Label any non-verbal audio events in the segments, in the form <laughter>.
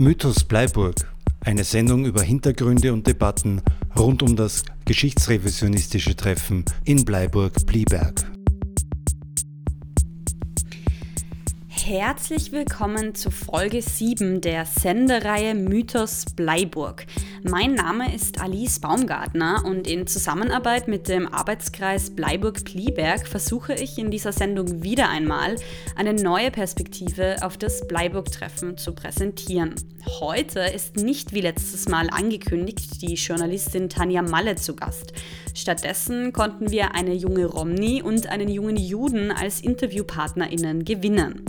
Mythos Bleiburg, eine Sendung über Hintergründe und Debatten rund um das geschichtsrevisionistische Treffen in Bleiburg-Blieberg. Herzlich willkommen zu Folge 7 der Sendereihe Mythos Bleiburg. Mein Name ist Alice Baumgartner und in Zusammenarbeit mit dem Arbeitskreis Bleiburg-Plieberg versuche ich in dieser Sendung wieder einmal eine neue Perspektive auf das Bleiburg-Treffen zu präsentieren. Heute ist nicht wie letztes Mal angekündigt die Journalistin Tanja Malle zu Gast. Stattdessen konnten wir eine junge Romney und einen jungen Juden als InterviewpartnerInnen gewinnen.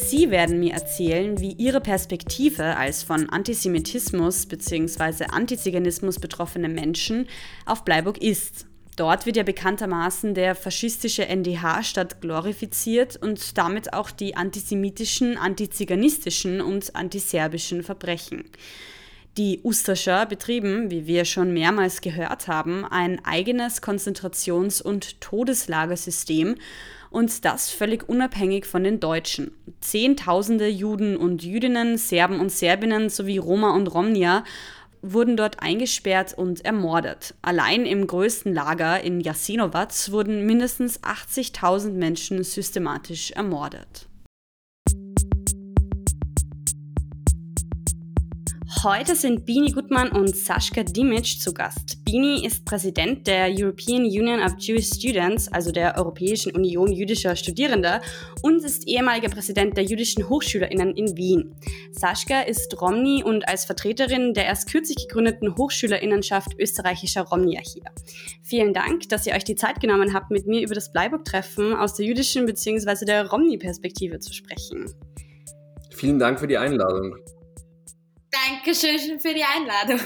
Sie werden mir erzählen, wie Ihre Perspektive als von Antisemitismus bzw. Antiziganismus betroffene Menschen auf Bleiburg ist. Dort wird ja bekanntermaßen der faschistische NDH-Stadt glorifiziert und damit auch die antisemitischen, antiziganistischen und antiserbischen Verbrechen. Die Ustascher betrieben, wie wir schon mehrmals gehört haben, ein eigenes Konzentrations- und Todeslagersystem und das völlig unabhängig von den Deutschen. Zehntausende Juden und Jüdinnen, Serben und Serbinnen sowie Roma und Romnia wurden dort eingesperrt und ermordet. Allein im größten Lager in Jasenovac wurden mindestens 80.000 Menschen systematisch ermordet. Heute sind Bini Gutmann und Sascha Dimic zu Gast. Bini ist Präsident der European Union of Jewish Students, also der Europäischen Union jüdischer Studierender, und ist ehemaliger Präsident der jüdischen HochschülerInnen in Wien. Sascha ist Romni und als Vertreterin der erst kürzlich gegründeten HochschülerInnenschaft österreichischer Romnier hier. Vielen Dank, dass ihr euch die Zeit genommen habt, mit mir über das Bleiburg-Treffen aus der jüdischen bzw. der Romni-Perspektive zu sprechen. Vielen Dank für die Einladung. Dankeschön für die Einladung.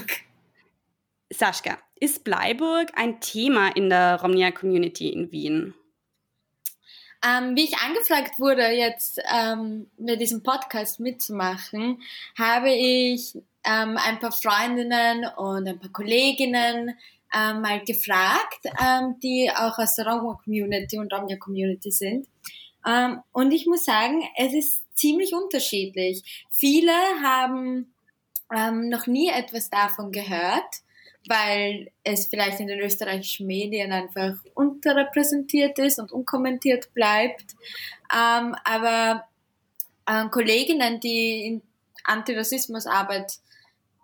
Sascha, ist Bleiburg ein Thema in der Romnia Community in Wien? Ähm, wie ich angefragt wurde, jetzt ähm, bei diesem Podcast mitzumachen, habe ich ähm, ein paar Freundinnen und ein paar Kolleginnen ähm, mal gefragt, ähm, die auch aus der Romnia Community und Romnia Community sind. Ähm, und ich muss sagen, es ist ziemlich unterschiedlich. Viele haben ähm, noch nie etwas davon gehört, weil es vielleicht in den österreichischen Medien einfach unterrepräsentiert ist und unkommentiert bleibt. Ähm, aber äh, Kolleginnen, die Antirassismusarbeit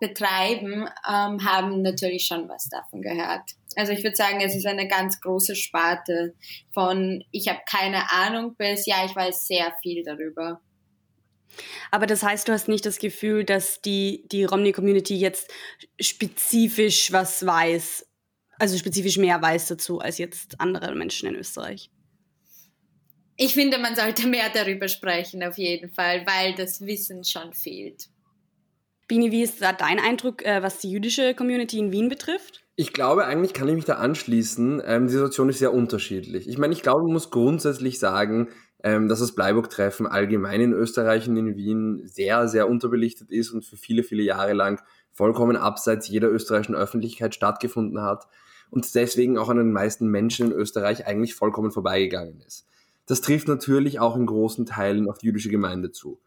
betreiben, ähm, haben natürlich schon was davon gehört. Also ich würde sagen, es ist eine ganz große Sparte von ich habe keine Ahnung bis ja, ich weiß sehr viel darüber. Aber das heißt, du hast nicht das Gefühl, dass die, die Romney-Community jetzt spezifisch was weiß, also spezifisch mehr weiß dazu als jetzt andere Menschen in Österreich. Ich finde, man sollte mehr darüber sprechen, auf jeden Fall, weil das Wissen schon fehlt. Bini, wie ist da dein Eindruck, äh, was die jüdische Community in Wien betrifft? Ich glaube, eigentlich kann ich mich da anschließen. Ähm, die Situation ist sehr unterschiedlich. Ich meine, ich glaube, man muss grundsätzlich sagen, ähm, dass das Bleiburg-Treffen allgemein in Österreich und in Wien sehr, sehr unterbelichtet ist und für viele, viele Jahre lang vollkommen abseits jeder österreichischen Öffentlichkeit stattgefunden hat und deswegen auch an den meisten Menschen in Österreich eigentlich vollkommen vorbeigegangen ist. Das trifft natürlich auch in großen Teilen auf die jüdische Gemeinde zu.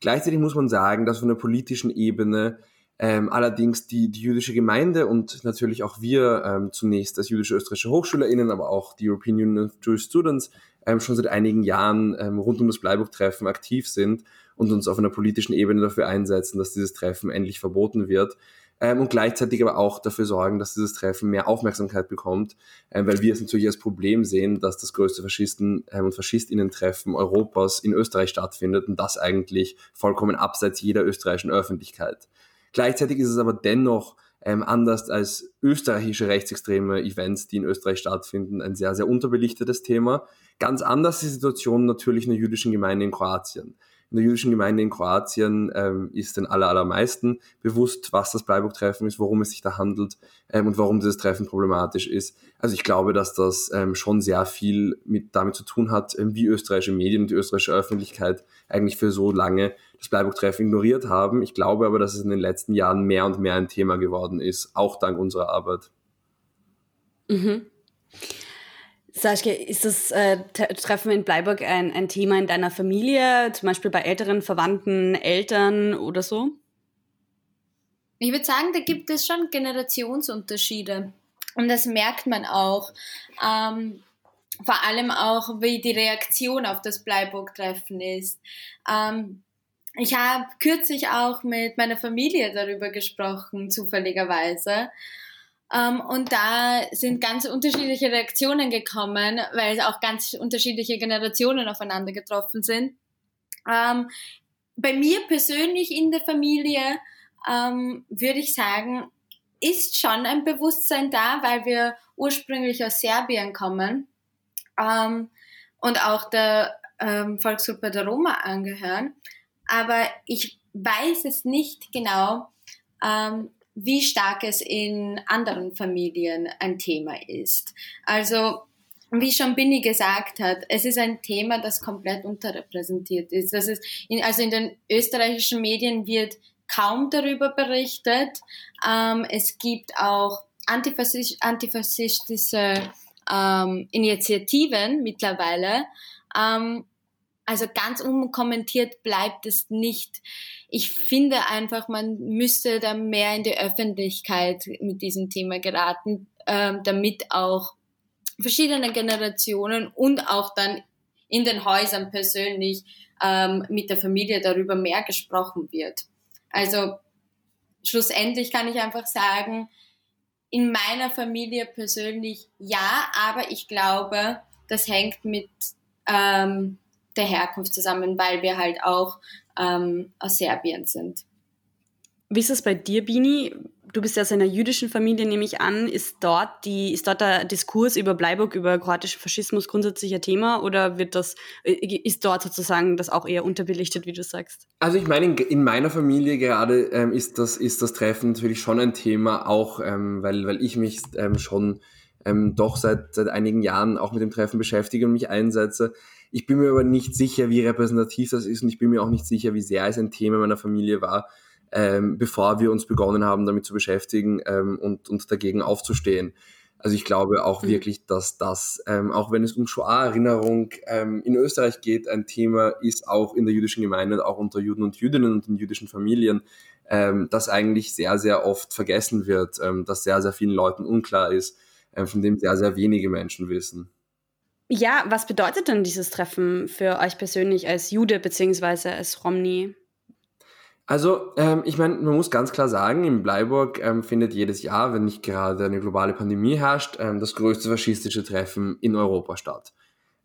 Gleichzeitig muss man sagen, dass von der politischen Ebene ähm, allerdings die, die jüdische Gemeinde und natürlich auch wir ähm, zunächst als jüdische österreichische HochschülerInnen, aber auch die European Union of Jewish Students ähm, schon seit einigen Jahren ähm, rund um das Bleiburg-Treffen aktiv sind und uns auf einer politischen Ebene dafür einsetzen, dass dieses Treffen endlich verboten wird. Ähm, und gleichzeitig aber auch dafür sorgen, dass dieses Treffen mehr Aufmerksamkeit bekommt, ähm, weil wir es natürlich als Problem sehen, dass das größte Faschisten- ähm, und Faschistinnen-Treffen Europas in Österreich stattfindet und das eigentlich vollkommen abseits jeder österreichischen Öffentlichkeit. Gleichzeitig ist es aber dennoch ähm, anders als österreichische rechtsextreme Events, die in Österreich stattfinden, ein sehr, sehr unterbelichtetes Thema. Ganz anders die Situation natürlich in der jüdischen Gemeinde in Kroatien. In der jüdischen Gemeinde in Kroatien ähm, ist den aller, allermeisten bewusst, was das Bleiburg-Treffen ist, worum es sich da handelt ähm, und warum dieses Treffen problematisch ist. Also ich glaube, dass das ähm, schon sehr viel mit damit zu tun hat, ähm, wie österreichische Medien und die österreichische Öffentlichkeit eigentlich für so lange das Bleiburg-Treffen ignoriert haben. Ich glaube aber, dass es in den letzten Jahren mehr und mehr ein Thema geworden ist, auch dank unserer Arbeit. Mhm. Sascha, ist das äh, Treffen in Bleiburg ein, ein Thema in deiner Familie, zum Beispiel bei älteren Verwandten, Eltern oder so? Ich würde sagen, da gibt es schon Generationsunterschiede. Und das merkt man auch. Ähm, vor allem auch, wie die Reaktion auf das Bleiburg-Treffen ist. Ähm, ich habe kürzlich auch mit meiner Familie darüber gesprochen, zufälligerweise. Ähm, und da sind ganz unterschiedliche Reaktionen gekommen, weil auch ganz unterschiedliche Generationen aufeinander getroffen sind. Ähm, bei mir persönlich in der Familie ähm, würde ich sagen, ist schon ein Bewusstsein da, weil wir ursprünglich aus Serbien kommen und auch der Volksgruppe der Roma angehören. Aber ich weiß es nicht genau, ähm, wie stark es in anderen Familien ein Thema ist. Also wie schon Binny gesagt hat, es ist ein Thema, das komplett unterrepräsentiert ist. Das ist in, also in den österreichischen Medien wird kaum darüber berichtet. Ähm, es gibt auch antifaschistische, ähm, Initiativen mittlerweile. Ähm, also ganz unkommentiert bleibt es nicht. Ich finde einfach, man müsste da mehr in die Öffentlichkeit mit diesem Thema geraten, ähm, damit auch verschiedene Generationen und auch dann in den Häusern persönlich ähm, mit der Familie darüber mehr gesprochen wird. Also schlussendlich kann ich einfach sagen, in meiner Familie persönlich ja, aber ich glaube, das hängt mit ähm, der Herkunft zusammen, weil wir halt auch ähm, aus Serbien sind. Wie ist es bei dir, Bini? Du bist ja aus einer jüdischen Familie, nehme ich an. Ist dort, die, ist dort der Diskurs über Bleiburg, über kroatischen Faschismus grundsätzlich ein Thema oder wird das, äh, ist dort sozusagen das auch eher unterbelichtet, wie du sagst? Also ich meine, in, in meiner Familie gerade ähm, ist, das, ist das Treffen natürlich schon ein Thema, auch ähm, weil, weil ich mich ähm, schon ähm, doch seit, seit einigen Jahren auch mit dem Treffen beschäftige und mich einsetze. Ich bin mir aber nicht sicher, wie repräsentativ das ist und ich bin mir auch nicht sicher, wie sehr es ein Thema meiner Familie war ähm, bevor wir uns begonnen haben, damit zu beschäftigen ähm, und, und dagegen aufzustehen. Also ich glaube auch mhm. wirklich, dass das, ähm, auch wenn es um Shoah-Erinnerung ähm, in Österreich geht, ein Thema ist, auch in der jüdischen Gemeinde, auch unter Juden und Jüdinnen und in jüdischen Familien, ähm, das eigentlich sehr, sehr oft vergessen wird, ähm, dass sehr, sehr vielen Leuten unklar ist, ähm, von dem sehr, sehr wenige Menschen wissen. Ja, was bedeutet denn dieses Treffen für euch persönlich als Jude beziehungsweise als Romni? Also, ähm, ich meine, man muss ganz klar sagen, in Bleiburg ähm, findet jedes Jahr, wenn nicht gerade eine globale Pandemie herrscht, ähm, das größte faschistische Treffen in Europa statt.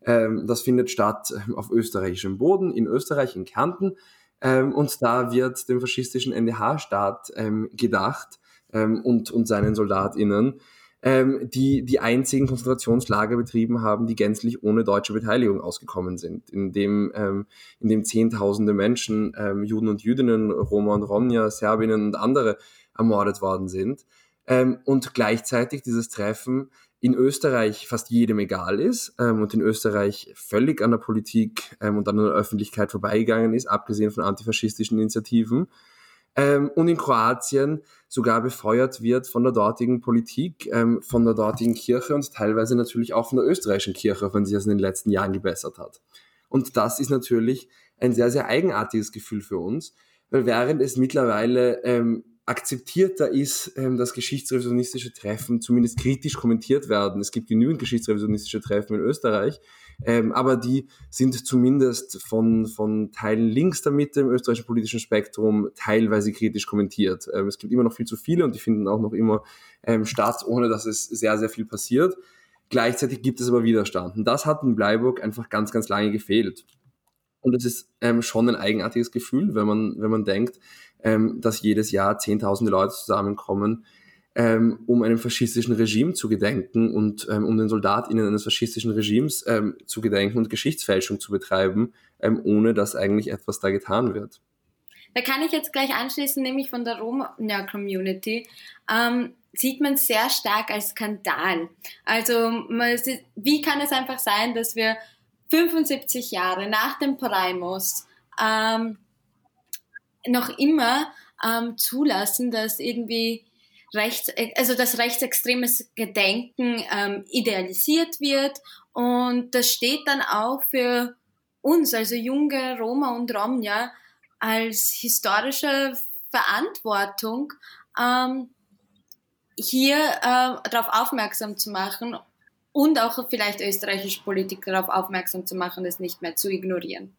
Ähm, das findet statt ähm, auf österreichischem Boden, in Österreich, in Kärnten. Ähm, und da wird dem faschistischen NDH-Staat gedacht und, und seinen SoldatInnen ähm, die die einzigen Konzentrationslager betrieben haben, die gänzlich ohne deutsche Beteiligung ausgekommen sind, in dem, ähm, in dem Zehntausende Menschen, ähm, Juden und Jüdinnen, Roma und Romja, Serbinnen und andere ermordet worden sind. Ähm, und gleichzeitig dieses Treffen in Österreich fast jedem egal ist ähm, und in Österreich völlig an der Politik ähm, und an der Öffentlichkeit vorbeigegangen ist, abgesehen von antifaschistischen Initiativen ähm, und in Kroatien sogar befeuert wird von der dortigen Politik, ähm, von der dortigen Kirche und teilweise natürlich auch von der österreichischen Kirche, wenn sich das in den letzten Jahren gebessert hat. Und das ist natürlich ein sehr, sehr eigenartiges Gefühl für uns, weil während es mittlerweile ähm, akzeptierter ist, ähm, dass geschichtsrevisionistische Treffen zumindest kritisch kommentiert werden. Es gibt genügend geschichtsrevisionistische Treffen in Österreich, ähm, aber die sind zumindest von, von Teilen links der Mitte im österreichischen politischen Spektrum teilweise kritisch kommentiert. Ähm, es gibt immer noch viel zu viele und die finden auch noch immer ähm, statt, ohne dass es sehr, sehr viel passiert. Gleichzeitig gibt es aber Widerstand. Und das hat in Bleiburg einfach ganz, ganz lange gefehlt. Und es ist ähm, schon ein eigenartiges Gefühl, wenn man, wenn man denkt, ähm, dass jedes Jahr Zehntausende Leute zusammenkommen, ähm, um einem faschistischen Regime zu gedenken und ähm, um den SoldatInnen eines faschistischen Regimes ähm, zu gedenken und Geschichtsfälschung zu betreiben, ähm, ohne dass eigentlich etwas da getan wird. Da kann ich jetzt gleich anschließen, nämlich von der Roma-Community. Ähm, sieht man sehr stark als Skandal. Also sieht, wie kann es einfach sein, dass wir 75 Jahre nach dem Primus ähm, noch immer ähm, zulassen, dass irgendwie rechts, also dass rechtsextremes Gedenken ähm, idealisiert wird und das steht dann auch für uns, also junge Roma und Romja, als historische Verantwortung, ähm, hier äh, darauf aufmerksam zu machen und auch vielleicht österreichische Politiker darauf aufmerksam zu machen, das nicht mehr zu ignorieren.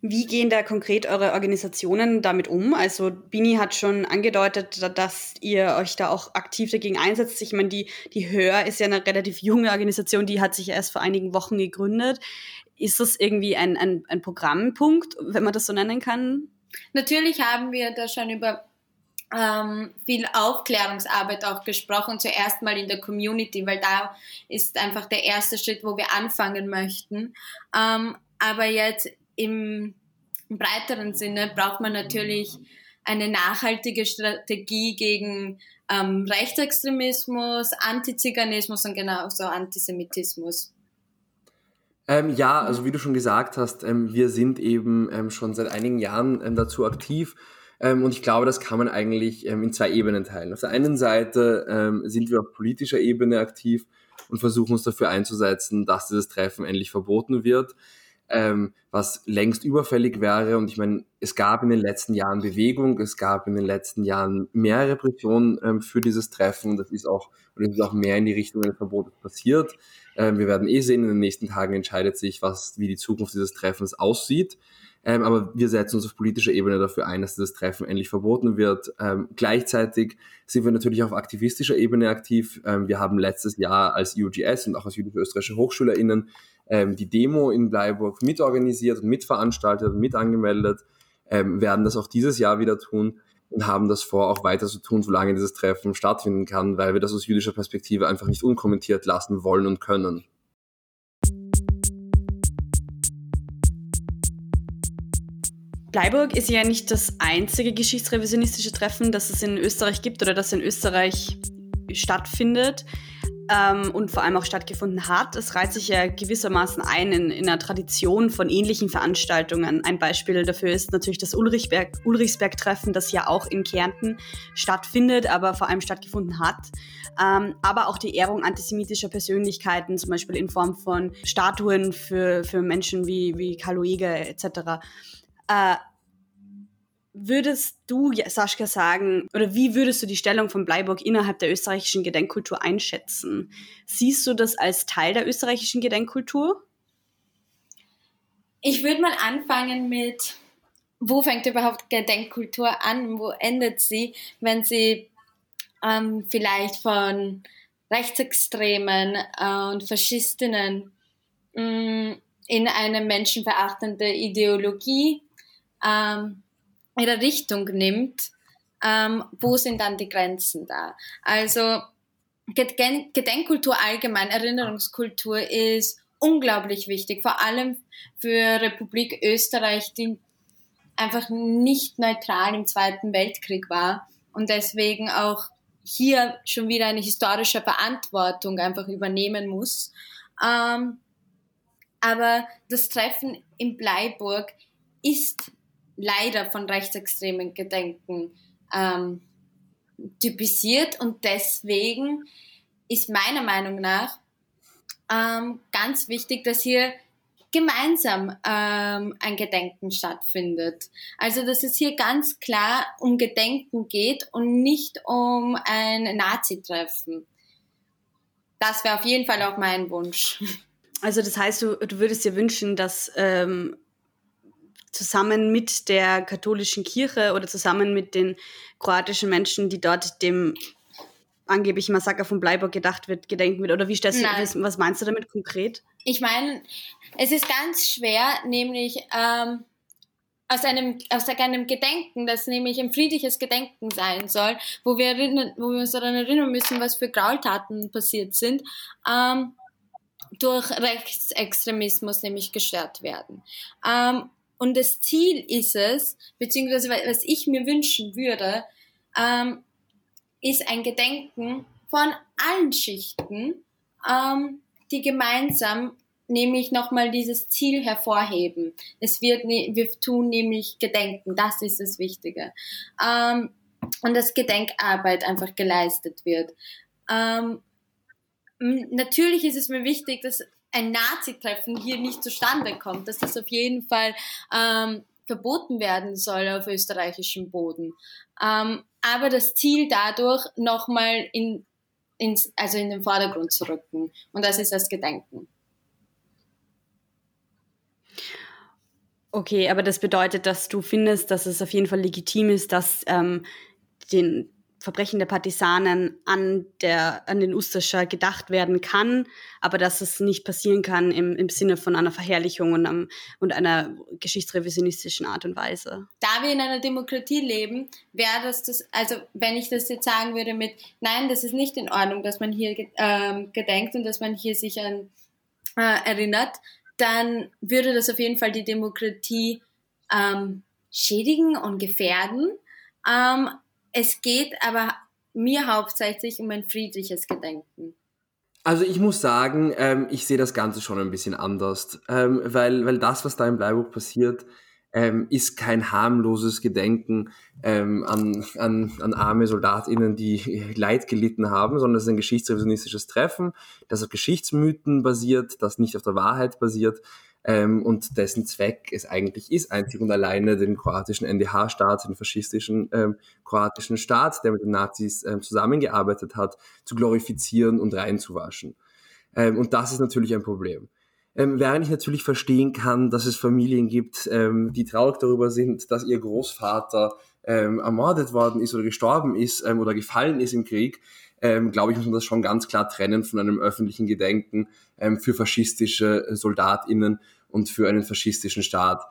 Wie gehen da konkret eure Organisationen damit um? Also Bini hat schon angedeutet, dass ihr euch da auch aktiv dagegen einsetzt. Ich meine, die, die Hör ist ja eine relativ junge Organisation, die hat sich erst vor einigen Wochen gegründet. Ist das irgendwie ein, ein, ein Programmpunkt, wenn man das so nennen kann? Natürlich haben wir da schon über ähm, viel Aufklärungsarbeit auch gesprochen, zuerst mal in der Community, weil da ist einfach der erste Schritt, wo wir anfangen möchten. Ähm, aber jetzt im breiteren Sinne braucht man natürlich eine nachhaltige Strategie gegen ähm, Rechtsextremismus, Antiziganismus und genauso Antisemitismus. Ähm, ja, also wie du schon gesagt hast, ähm, wir sind eben ähm, schon seit einigen Jahren ähm, dazu aktiv ähm, und ich glaube, das kann man eigentlich in zwei Ebenen teilen. Auf der einen Seite sind wir auf politischer Ebene aktiv und versuchen uns dafür einzusetzen, dass dieses Treffen endlich verboten wird ähm, was längst überfällig wäre. Und ich meine, es gab in den letzten Jahren Bewegung, es gab in den letzten Jahren mehr Repression ähm, für dieses Treffen. Das ist auch, und es ist auch mehr in die Richtung eines Verbotes passiert. Ähm, wir werden eh sehen, in den nächsten Tagen entscheidet sich, was, wie die Zukunft dieses Treffens aussieht. Ähm, aber wir setzen uns auf politischer Ebene dafür ein, dass dieses Treffen endlich verboten wird. Ähm, gleichzeitig sind wir natürlich auf aktivistischer Ebene aktiv. Ähm, wir haben letztes Jahr als UGS und auch als jüdisch-österreichische HochschülerInnen ähm, die Demo in Bleiburg mitorganisiert und mitveranstaltet und mit angemeldet, ähm, werden das auch dieses Jahr wieder tun und haben das vor, auch weiter zu tun, solange dieses Treffen stattfinden kann, weil wir das aus jüdischer Perspektive einfach nicht unkommentiert lassen wollen und können. Bleiburg ist ja nicht das einzige geschichtsrevisionistische Treffen, das es in Österreich gibt oder das in Österreich stattfindet ähm, und vor allem auch stattgefunden hat. Es reiht sich ja gewissermaßen ein in, in einer Tradition von ähnlichen Veranstaltungen. Ein Beispiel dafür ist natürlich das Ulrichsberg-Treffen, das ja auch in Kärnten stattfindet, aber vor allem stattgefunden hat. Ähm, aber auch die Ehrung antisemitischer Persönlichkeiten, zum Beispiel in Form von Statuen für, für Menschen wie, wie Karl Lueger etc. Äh, Würdest du, Sascha, sagen, oder wie würdest du die Stellung von Bleiburg innerhalb der österreichischen Gedenkkultur einschätzen? Siehst du das als Teil der österreichischen Gedenkkultur? Ich würde mal anfangen mit, wo fängt überhaupt Gedenkkultur an? Wo endet sie, wenn sie ähm, vielleicht von Rechtsextremen äh, und Faschistinnen mh, mm, in eine menschenverachtende Ideologie ähm, ihre Richtung nimmt, ähm, wo sind dann die Grenzen da? Also Gedenkkultur allgemein, Erinnerungskultur ist unglaublich wichtig, vor allem für Republik Österreich, die einfach nicht neutral im Zweiten Weltkrieg war und deswegen auch hier schon wieder eine historische Verantwortung einfach übernehmen muss. Ähm, aber das Treffen in Bleiburg ist leider von rechtsextremen Gedenken ähm, typisiert und deswegen ist meiner Meinung nach ähm, ganz wichtig, dass hier gemeinsam ähm, ein Gedenken stattfindet. Also dass es hier ganz klar um Gedenken geht und nicht um ein Nazi-Treffen. Das wäre auf jeden Fall auch mein Wunsch. Also das heißt, du, du würdest dir wünschen, dass ähm, zusammen mit der katholischen Kirche oder zusammen mit den kroatischen Menschen, die dort dem angeblichen Massaker von Bleiburg gedacht wird, gedenken wird? Oder wie stellst du das, was meinst du damit konkret? Ich meine, es ist ganz schwer, nämlich ähm, aus einem, aus einem Gedenken, das nämlich ein friedliches Gedenken sein soll, wo wir, erinnern, wo wir uns daran erinnern müssen, was für Graultaten passiert sind, ähm, durch Rechtsextremismus nämlich gestört werden. Ähm, und das Ziel ist es, beziehungsweise was ich mir wünschen würde, ähm, ist ein Gedenken von allen Schichten, ähm, die gemeinsam nämlich nochmal dieses Ziel hervorheben. Es wird, ne, wir tun nämlich Gedenken, das ist das Wichtige. Ähm, und dass Gedenkarbeit einfach geleistet wird. Ähm, natürlich ist es mir wichtig, dass ein Nazi-Treffen hier nicht zustande kommt, dass das auf jeden Fall ähm, verboten werden soll auf österreichischem Boden. Ähm, aber das Ziel dadurch nochmal in, ins, also in den Vordergrund zu rücken. Und das ist das Gedenken. Okay, aber das bedeutet, dass du findest, dass es auf jeden Fall legitim ist, dass ähm, den Verbrechen der Partisanen an, der, an den Ustascher gedacht werden kann, aber dass es nicht passieren kann im, im Sinne von einer Verherrlichung und, um, und einer geschichtsrevisionistischen Art und Weise. Da wir in einer Demokratie leben, wäre das das, also wenn ich das jetzt sagen würde mit, nein, das ist nicht in Ordnung, dass man hier ähm, gedenkt und dass man hier sich an äh, erinnert, dann würde das auf jeden Fall die Demokratie ähm, schädigen und gefährden. Ähm, es geht aber mir hauptsächlich um ein friedliches Gedenken. Also ich muss sagen, ähm, ich sehe das Ganze schon ein bisschen anders, ähm, weil, weil das, was da im Bleibuch passiert, ähm, ist kein harmloses Gedenken ähm, an, an, an arme SoldatInnen, die <laughs> Leid gelitten haben, sondern es ist ein geschichtsrevisionistisches Treffen, das auf Geschichtsmythen basiert, das nicht auf der Wahrheit basiert ähm, und dessen Zweck es eigentlich ist, einzig und alleine den kroatischen NDH-Staat, den faschistischen ähm, kroatischen Staat, der mit den Nazis ähm, zusammengearbeitet hat, zu glorifizieren und reinzuwaschen. Ähm, und das ist natürlich ein Problem. Ähm, während ich natürlich verstehen kann, dass es Familien gibt, ähm, die traurig darüber sind, dass ihr Großvater ähm, ermordet worden ist oder gestorben ist ähm, oder gefallen ist im Krieg, ähm, glaube ich, muss man das schon ganz klar trennen von einem öffentlichen Gedenken ähm, für faschistische SoldatInnen und für einen faschistischen Staat.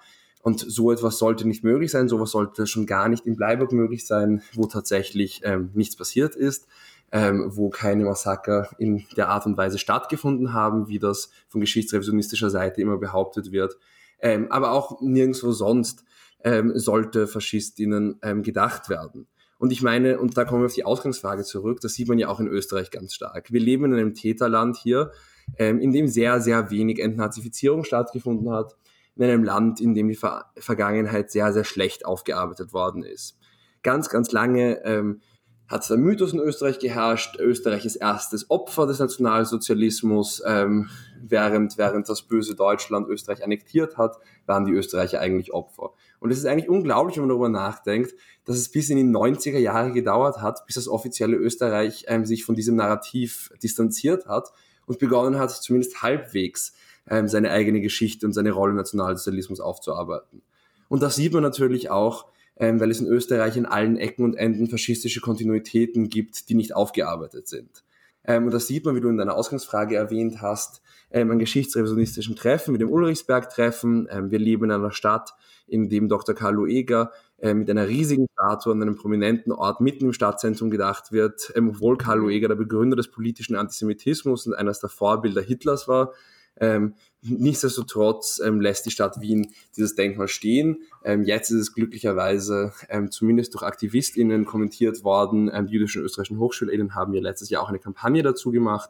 Und so etwas sollte nicht möglich sein, sowas sollte schon gar nicht in Bleiburg möglich sein, wo tatsächlich ähm, nichts passiert ist, ähm, wo keine Massaker in der Art und Weise stattgefunden haben, wie das von geschichtsrevisionistischer Seite immer behauptet wird. Ähm, aber auch nirgendwo sonst ähm, sollte Faschistinnen ähm, gedacht werden. Und ich meine, und da kommen wir auf die Ausgangsfrage zurück, das sieht man ja auch in Österreich ganz stark. Wir leben in einem Täterland hier, ähm, in dem sehr, sehr wenig Entnazifizierung stattgefunden hat, in einem Land, in dem die Ver Vergangenheit sehr, sehr schlecht aufgearbeitet worden ist. Ganz, ganz lange ähm, hat der Mythos in Österreich geherrscht, Österreich ist erstes Opfer des Nationalsozialismus, ähm, während, während das böse Deutschland Österreich annektiert hat, waren die Österreicher eigentlich Opfer. Und es ist eigentlich unglaublich, wenn man darüber nachdenkt, dass es bis in die 90er Jahre gedauert hat, bis das offizielle Österreich ähm, sich von diesem Narrativ distanziert hat und begonnen hat, zumindest halbwegs ähm, seine eigene Geschichte und seine Rolle im Nationalsozialismus aufzuarbeiten. Und das sieht man natürlich auch, ähm, weil es in Österreich in allen Ecken und Enden faschistische Kontinuitäten gibt, die nicht aufgearbeitet sind. Ähm, und das sieht man, wie du in deiner Ausgangsfrage erwähnt hast, ähm, an geschichtsrevisionistischen Treffen, mit dem Ulrichsberg-Treffen. Ähm, wir leben in einer Stadt, in dem Dr. Carlo Eger äh, mit einer riesigen Statue an einem prominenten Ort mitten im Stadtzentrum gedacht wird, ähm, obwohl Carlo Eger der Begründer des politischen Antisemitismus und eines der Vorbilder Hitlers war. Ähm, nichtsdestotrotz ähm, lässt die Stadt Wien dieses Denkmal stehen. Ähm, jetzt ist es glücklicherweise ähm, zumindest durch AktivistInnen kommentiert worden. Ähm, die jüdischen österreichischen HochschulInnen haben ja letztes Jahr auch eine Kampagne dazu gemacht.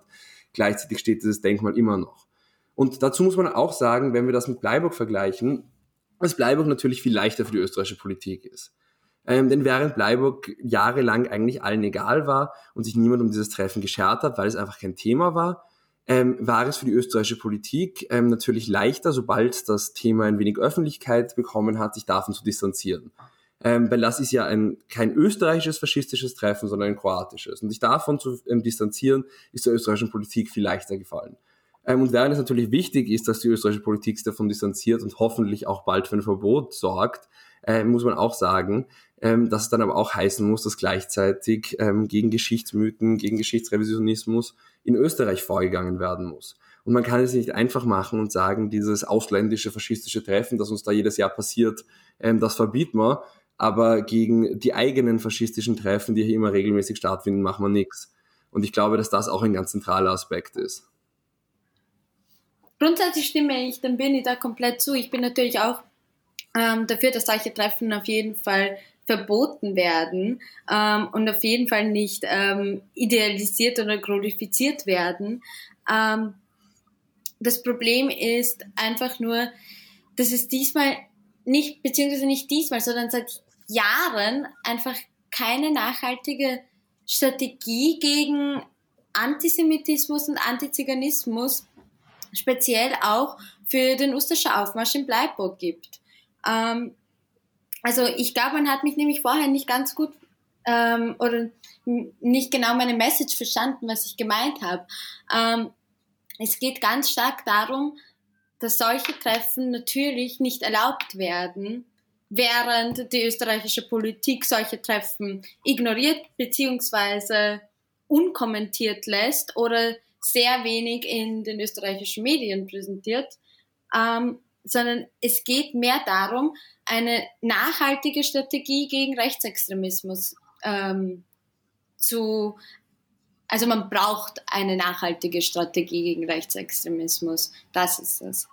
Gleichzeitig steht dieses Denkmal immer noch. Und dazu muss man auch sagen, wenn wir das mit Bleiburg vergleichen, dass Bleiburg natürlich viel leichter für die österreichische Politik ist. Ähm, denn während Bleiburg jahrelang eigentlich allen egal war und sich niemand um dieses Treffen geschert hat, weil es einfach kein Thema war, ähm, war es für die österreichische Politik ähm, natürlich leichter, sobald das Thema ein wenig Öffentlichkeit bekommen hat, sich davon zu distanzieren. Ähm, weil das ist ja ein, kein österreichisches faschistisches Treffen, sondern ein kroatisches. Und sich davon zu ähm, distanzieren, ist der österreichischen Politik viel leichter gefallen. Ähm, und während es natürlich wichtig ist, dass die österreichische Politik sich davon distanziert und hoffentlich auch bald für ein Verbot sorgt, äh, muss man auch sagen, ähm, dass es dann aber auch heißen muss, dass gleichzeitig ähm, gegen Geschichtsmythen, gegen Geschichtsrevisionismus in Österreich vorgegangen werden muss. Und man kann es nicht einfach machen und sagen, dieses ausländische faschistische Treffen, das uns da jedes Jahr passiert, ähm, das verbieten wir, aber gegen die eigenen faschistischen Treffen, die hier immer regelmäßig stattfinden, machen wir nichts. Und ich glaube, dass das auch ein ganz zentraler Aspekt ist. Grundsätzlich stimme ich dem Birni da komplett zu. Ich bin natürlich auch ähm, dafür, dass solche Treffen auf jeden Fall verboten werden ähm, und auf jeden Fall nicht ähm, idealisiert oder glorifiziert werden. Ähm, das Problem ist einfach nur, dass es diesmal nicht, beziehungsweise nicht diesmal, sondern seit Jahren einfach keine nachhaltige Strategie gegen Antisemitismus und Antiziganismus, speziell auch für den Usterscher Aufmarsch in Bleiburg gibt. Ähm, also ich glaube, man hat mich nämlich vorher nicht ganz gut ähm, oder nicht genau meine Message verstanden, was ich gemeint habe. Ähm, es geht ganz stark darum, dass solche Treffen natürlich nicht erlaubt werden, während die österreichische Politik solche Treffen ignoriert bzw. unkommentiert lässt oder sehr wenig in den österreichischen Medien präsentiert, ähm, sondern es geht mehr darum, eine nachhaltige Strategie gegen Rechtsextremismus ähm, zu, also man braucht eine nachhaltige Strategie gegen Rechtsextremismus. Das ist es.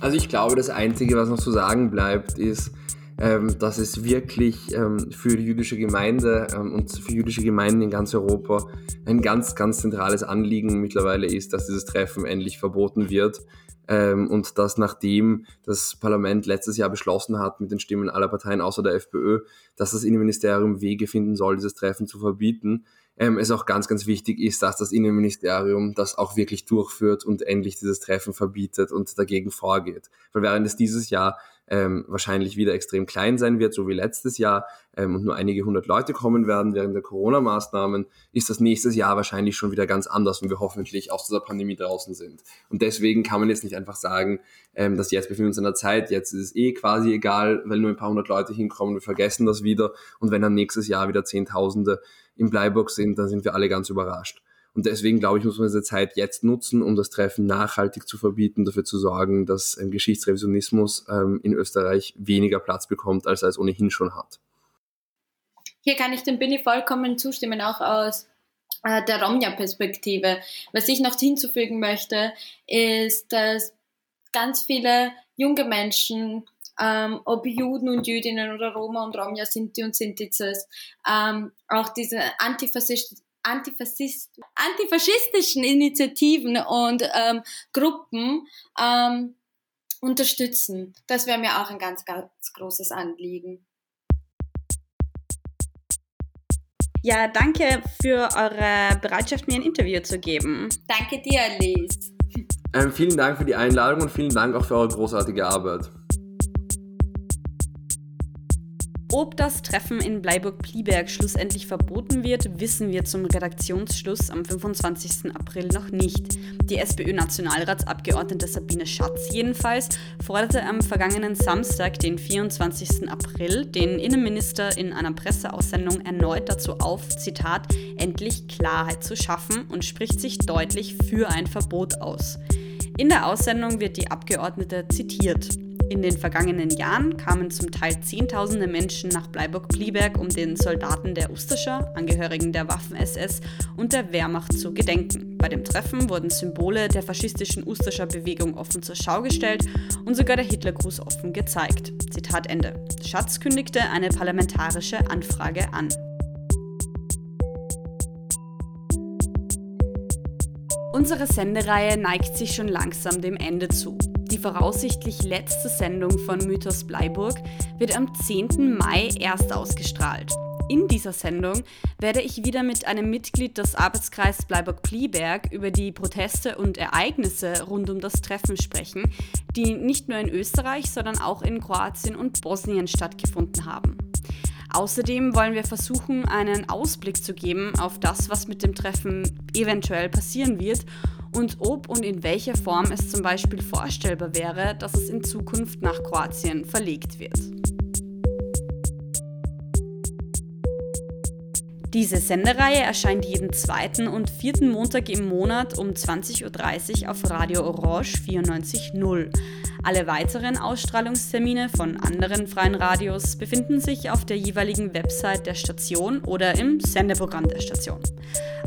Also ich glaube, das Einzige, was noch zu sagen bleibt, ist, ähm, dass es wirklich ähm, für die jüdische Gemeinde ähm, und für jüdische Gemeinden in ganz Europa ein ganz, ganz zentrales Anliegen mittlerweile ist, dass dieses Treffen endlich verboten wird. Ähm, und dass nachdem das Parlament letztes Jahr beschlossen hat, mit den Stimmen aller Parteien außer der FPÖ, dass das Innenministerium Wege finden soll, dieses Treffen zu verbieten, ähm, es auch ganz, ganz wichtig ist, dass das Innenministerium das auch wirklich durchführt und endlich dieses Treffen verbietet und dagegen vorgeht. Weil während es dieses Jahr ähm, wahrscheinlich wieder extrem klein sein wird, so wie letztes Jahr, ähm, und nur einige hundert Leute kommen werden während der Corona-Maßnahmen, ist das nächstes Jahr wahrscheinlich schon wieder ganz anders, wenn wir hoffentlich aus dieser Pandemie draußen sind. Und deswegen kann man jetzt nicht einfach sagen, ähm, dass jetzt befinden wir uns in einer Zeit, jetzt ist es eh quasi egal, weil nur ein paar hundert Leute hinkommen, wir vergessen das wieder. Und wenn dann nächstes Jahr wieder Zehntausende im Bleiburg sind, dann sind wir alle ganz überrascht. Und deswegen glaube ich, muss man diese Zeit jetzt nutzen, um das Treffen nachhaltig zu verbieten, dafür zu sorgen, dass ähm, Geschichtsrevisionismus ähm, in Österreich weniger Platz bekommt, als er es ohnehin schon hat. Hier kann ich dem Billy vollkommen zustimmen, auch aus äh, der Romja-Perspektive. Was ich noch hinzufügen möchte, ist, dass ganz viele junge Menschen ähm, ob Juden und Jüdinnen oder Roma und Romja, Sinti und Sintizes, ähm, auch diese Antifaschist Antifaschist antifaschistischen Initiativen und ähm, Gruppen ähm, unterstützen. Das wäre mir auch ein ganz, ganz großes Anliegen. Ja, danke für eure Bereitschaft, mir ein Interview zu geben. Danke dir, Alice. Ähm, vielen Dank für die Einladung und vielen Dank auch für eure großartige Arbeit. Ob das Treffen in Bleiburg-Plieberg schlussendlich verboten wird, wissen wir zum Redaktionsschluss am 25. April noch nicht. Die SPÖ-Nationalratsabgeordnete Sabine Schatz jedenfalls forderte am vergangenen Samstag, den 24. April, den Innenminister in einer Presseaussendung erneut dazu auf, Zitat, endlich Klarheit zu schaffen und spricht sich deutlich für ein Verbot aus. In der Aussendung wird die Abgeordnete zitiert. In den vergangenen Jahren kamen zum Teil Zehntausende Menschen nach Bleiburg-Plieberg, um den Soldaten der Ustascher, Angehörigen der Waffen-SS und der Wehrmacht zu gedenken. Bei dem Treffen wurden Symbole der faschistischen Ustascher Bewegung offen zur Schau gestellt und sogar der Hitlergruß offen gezeigt. Zitat Ende. Schatz kündigte eine parlamentarische Anfrage an. Unsere Sendereihe neigt sich schon langsam dem Ende zu. Die voraussichtlich letzte Sendung von Mythos Bleiburg wird am 10. Mai erst ausgestrahlt. In dieser Sendung werde ich wieder mit einem Mitglied des Arbeitskreises Bleiburg-Plieberg über die Proteste und Ereignisse rund um das Treffen sprechen, die nicht nur in Österreich, sondern auch in Kroatien und Bosnien stattgefunden haben. Außerdem wollen wir versuchen, einen Ausblick zu geben auf das, was mit dem Treffen eventuell passieren wird und ob und in welcher Form es zum Beispiel vorstellbar wäre, dass es in Zukunft nach Kroatien verlegt wird. Diese Sendereihe erscheint jeden zweiten und vierten Montag im Monat um 20.30 Uhr auf Radio Orange 94.0. Alle weiteren Ausstrahlungstermine von anderen freien Radios befinden sich auf der jeweiligen Website der Station oder im Sendeprogramm der Station.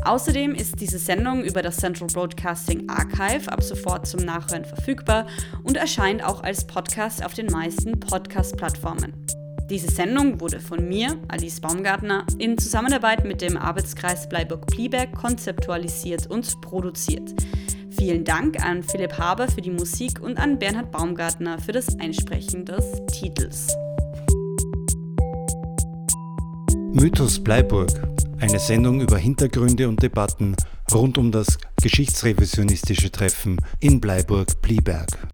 Außerdem ist diese Sendung über das Central Broadcasting Archive ab sofort zum Nachhören verfügbar und erscheint auch als Podcast auf den meisten Podcast-Plattformen. Diese Sendung wurde von mir, Alice Baumgartner, in Zusammenarbeit mit dem Arbeitskreis Bleiburg-Plieberg konzeptualisiert und produziert. Vielen Dank an Philipp Haber für die Musik und an Bernhard Baumgartner für das Einsprechen des Titels. Mythos Bleiburg, eine Sendung über Hintergründe und Debatten rund um das geschichtsrevisionistische Treffen in Bleiburg-Plieberg.